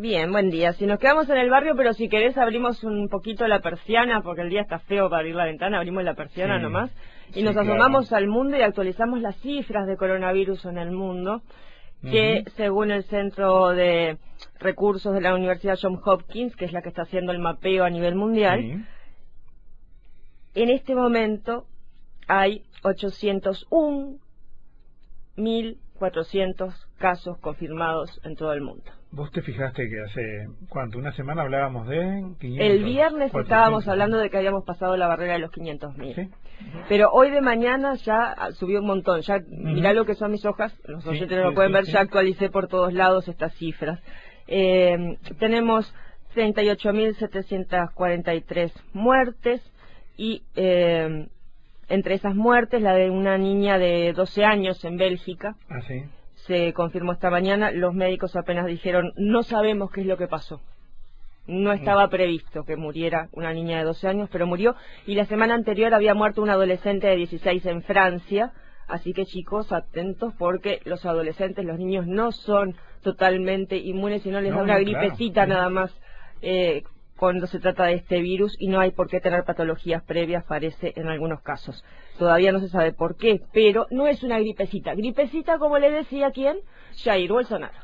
Bien, buen día. Si nos quedamos en el barrio, pero si querés abrimos un poquito la persiana, porque el día está feo para abrir la ventana, abrimos la persiana nomás, y nos asomamos al mundo y actualizamos las cifras de coronavirus en el mundo, que según el Centro de Recursos de la Universidad Johns Hopkins, que es la que está haciendo el mapeo a nivel mundial, en este momento hay 801.400 casos confirmados en todo el mundo. Vos te fijaste que hace, ¿cuánto? Una semana hablábamos de 500. El viernes estábamos hablando de que habíamos pasado la barrera de los 500.000. ¿Sí? Pero hoy de mañana ya subió un montón. Ya mirá lo que son mis hojas, los oyentes no lo pueden ver, ya actualicé por todos lados estas cifras. Eh, tenemos 38.743 muertes y eh, entre esas muertes la de una niña de 12 años en Bélgica. Ah, sí se confirmó esta mañana, los médicos apenas dijeron, no sabemos qué es lo que pasó. No estaba mm. previsto que muriera una niña de 12 años, pero murió. Y la semana anterior había muerto un adolescente de 16 en Francia. Así que chicos, atentos porque los adolescentes, los niños no son totalmente inmunes y no les da una gripecita nada más eh, cuando se trata de este virus y no hay por qué tener patologías previas, parece en algunos casos. Todavía no se sabe por qué, pero no es una gripecita. Gripecita, como le decía quién, Jair Bolsonaro.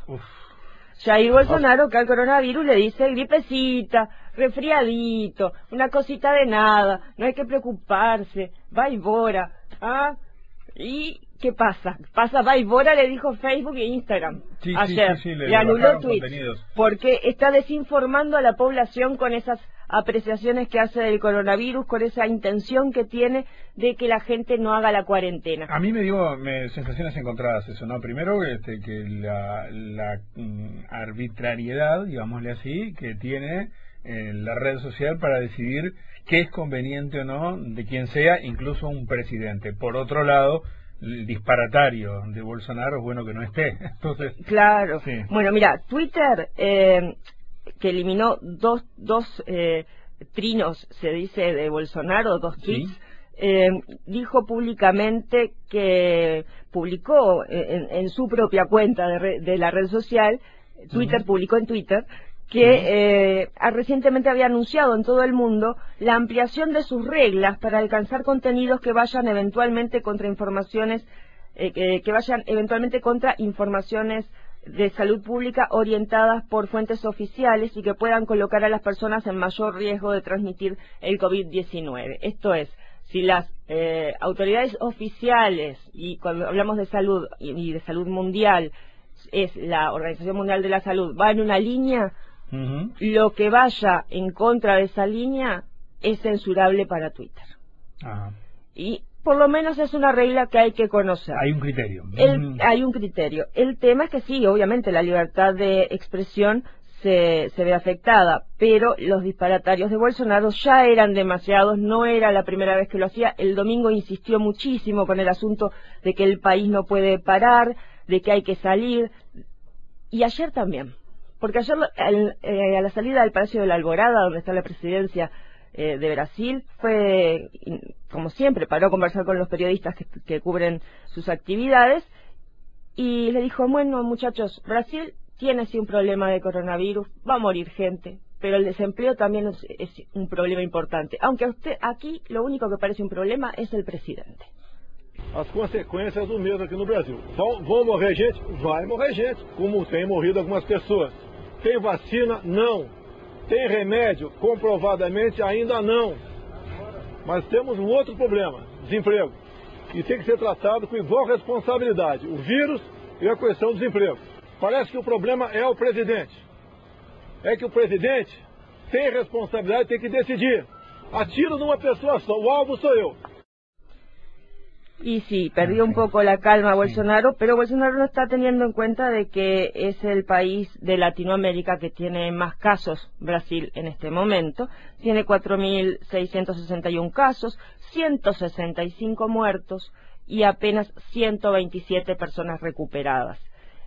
Jair Bolsonaro, que al coronavirus le dice gripecita, resfriadito, una cosita de nada, no hay que preocuparse, va y bora. ¿ah? Y ¿qué pasa? Pasa Vaivora le dijo Facebook e Instagram ayer. le, anuló tweets porque está desinformando a la población con esas apreciaciones que hace del coronavirus, con esa intención que tiene de que la gente no haga la cuarentena. A mí me dio sensaciones encontradas eso, ¿no? Primero este, que la, la mm, arbitrariedad, digámosle así, que tiene eh, la red social para decidir qué es conveniente o no de quien sea, incluso un presidente. Por otro lado, el disparatario de Bolsonaro es bueno que no esté. Entonces, claro. Bueno, mira, Twitter, eh, que eliminó dos, dos eh, trinos, se dice, de Bolsonaro, dos tweets, eh, dijo públicamente que publicó en, su propia cuenta de, la red social, Twitter publicó en Twitter, que eh, recientemente había anunciado en todo el mundo la ampliación de sus reglas para alcanzar contenidos que vayan eventualmente contra informaciones eh, que, vayan eventualmente contra informaciones de salud pública orientadas por fuentes oficiales y que puedan colocar a las personas en mayor riesgo de transmitir el COVID-19. Esto es, si las eh, autoridades oficiales, y cuando hablamos de salud y, de salud mundial, es la Organización Mundial de la Salud, va en una línea, lo que vaya en contra de esa línea es censurable para Twitter. Y por lo menos es una regla que hay que conocer. Hay un criterio. Hay un criterio. El tema es que sí, obviamente la libertad de expresión se, se, ve afectada, pero los disparatarios de Bolsonaro ya eran demasiados, no era la primera vez que lo hacía. El domingo insistió muchísimo con el asunto de que el país no puede parar, de que hay que salir, y ayer también porque ayer eh, a la salida del Palacio de la Alborada, donde está la presidencia eh, de Brasil, fue, como siempre, paró a conversar con los periodistas que, cubren sus actividades y le dijo, bueno, muchachos, Brasil tiene sí un problema de coronavirus, va a morir gente, pero el desempleo también es, es un problema importante. Aunque a usted aquí lo único que parece un problema es el presidente. as consequências do mesmo aqui no Brasil. Vão, vão morrer gente? Vai morrer gente, como tem morrido algumas pessoas. Tem vacina? Não. Tem remédio? Comprovadamente ainda não. Mas temos um outro problema, desemprego. E tem que ser tratado com igual responsabilidade, o vírus e a questão do desemprego. Parece que o problema é o presidente. É que o presidente tem responsabilidade, tem que decidir. Atiro numa pessoa só, o alvo sou eu. Y sí, perdió un poco la calma Bolsonaro, pero Bolsonaro no está teniendo en cuenta de que es el país de Latinoamérica que tiene más casos, Brasil en este momento. Tiene 4.661 casos, 165 muertos y apenas 127 personas recuperadas.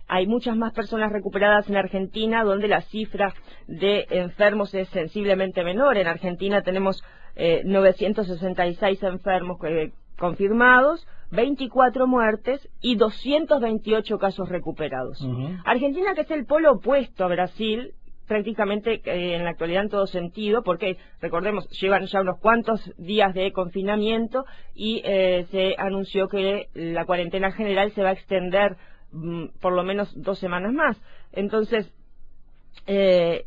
Hay muchas más personas recuperadas en Argentina, donde la cifra de enfermos es sensiblemente menor. En Argentina tenemos eh, 966 enfermos que confirmados, 24 muertes y 228 casos recuperados. Argentina, que es el polo opuesto a Brasil, prácticamente eh, en la actualidad en todo sentido, porque recordemos, llevan ya unos cuantos días de confinamiento y eh, se anunció que la cuarentena general se va a extender mm, por lo menos dos semanas más. Entonces, eh,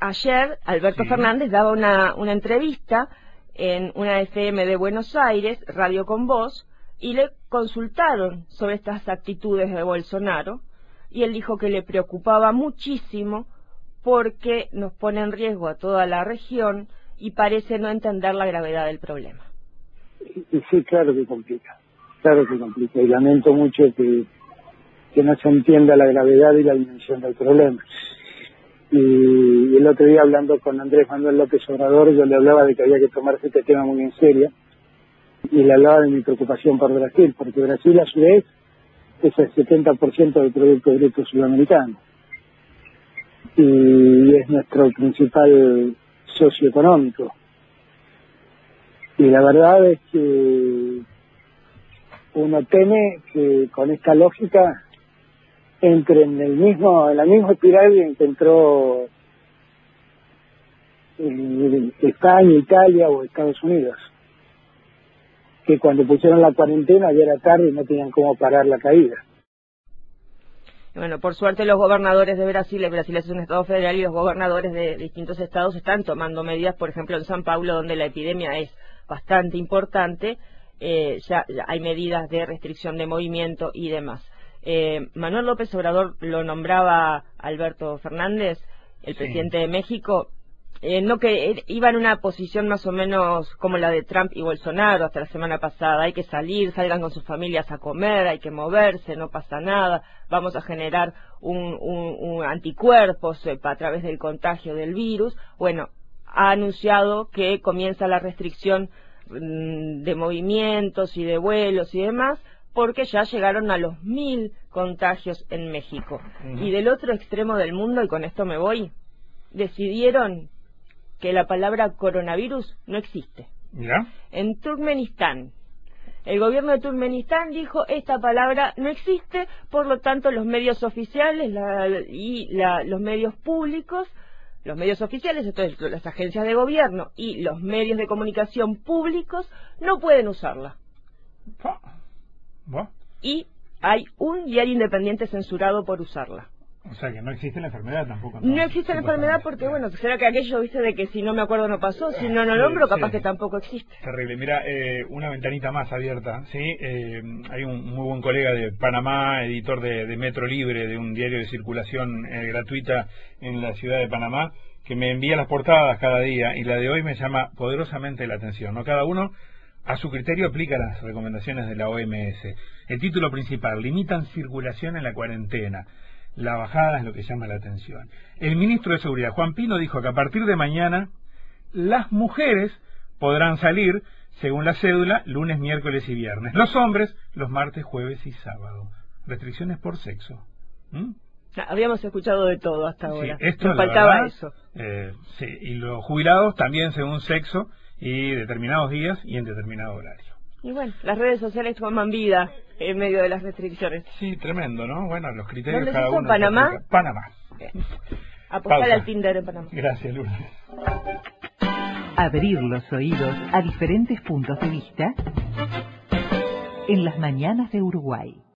ayer Alberto Fernández daba una, una entrevista en una FM de Buenos Aires, Radio con Voz, y le consultaron sobre estas actitudes de Bolsonaro y él dijo que le preocupaba muchísimo porque nos pone en riesgo a toda la región y parece no entender la gravedad del problema. Sí, claro que complica, claro que complica y lamento mucho que, que no se entienda la gravedad y la dimensión del problema. Y el otro día hablando con Andrés Manuel López Obrador, yo le hablaba de que había que tomarse este tema muy en serio y le hablaba de mi preocupación por Brasil, porque Brasil a su vez es el 70% del Producto Bruto Sudamericano y es nuestro principal socio económico. Y la verdad es que uno teme que con esta lógica entre en el mismo en la misma espiral en que entró España, Italia o Estados Unidos que cuando pusieron la cuarentena ya era tarde y no tenían cómo parar la caída. Bueno, por suerte los gobernadores de Brasil, Brasil es un estado federal y los gobernadores de distintos estados están tomando medidas, por ejemplo en San Paulo, donde la epidemia es bastante importante, eh, ya, hay medidas de restricción de movimiento y demás. Eh, Manuel López Obrador lo nombraba Alberto Fernández, el presidente de México, eh, no que iba en una posición más o menos como la de Trump y Bolsonaro hasta la semana pasada. Hay que salir, salgan con sus familias a comer, hay que moverse, no pasa nada. Vamos a generar un, un, anticuerpos eh, a través del contagio del virus. Bueno, ha anunciado que comienza la restricción mm, de movimientos y de vuelos y demás porque ya llegaron a los mil contagios en México. Y del otro extremo del mundo, y con esto me voy, decidieron que la palabra coronavirus no existe. En Turkmenistán, el gobierno de Turkmenistán dijo esta palabra no existe, por lo tanto los medios oficiales y los medios públicos, los medios oficiales, entonces las agencias de gobierno y los medios de comunicación públicos no pueden usarla. Y hay un diario independiente censurado por usarla. O sea, que no existe la enfermedad tampoco. No, existe la enfermedad porque, bueno, será que aquello, viste, de que si no me acuerdo no pasó, si no no lo nombro, capaz que tampoco existe. Terrible. Mira, eh, una ventanita más abierta, ¿sí? Eh, hay un muy buen colega de Panamá, editor de, Metro Libre, de un diario de circulación eh, gratuita en la ciudad de Panamá, que me envía las portadas cada día y la de hoy me llama poderosamente la atención. ¿no? Cada uno a su criterio aplica las recomendaciones de la OMS. El título principal, limitan circulación en la cuarentena la bajada es lo que llama la atención. El ministro de Seguridad, Juan Pino, dijo que a partir de mañana las mujeres podrán salir, según la cédula, lunes, miércoles y viernes. Los hombres, los martes, jueves y sábado. Restricciones por sexo. ¿Mm? Habíamos escuchado de todo hasta ahora. esto, faltaba eso. Eh, sí, y los jubilados también según sexo y determinados días y en determinado horario. Y bueno, las redes sociales toman vida en medio de las restricciones. Sí, tremendo, ¿no? Bueno, los criterios cada uno. ¿Panamá? Panamá. Apostar al Tinder en Panamá. Gracias, Lourdes. Abrir los oídos a diferentes puntos de vista en las mañanas de Uruguay.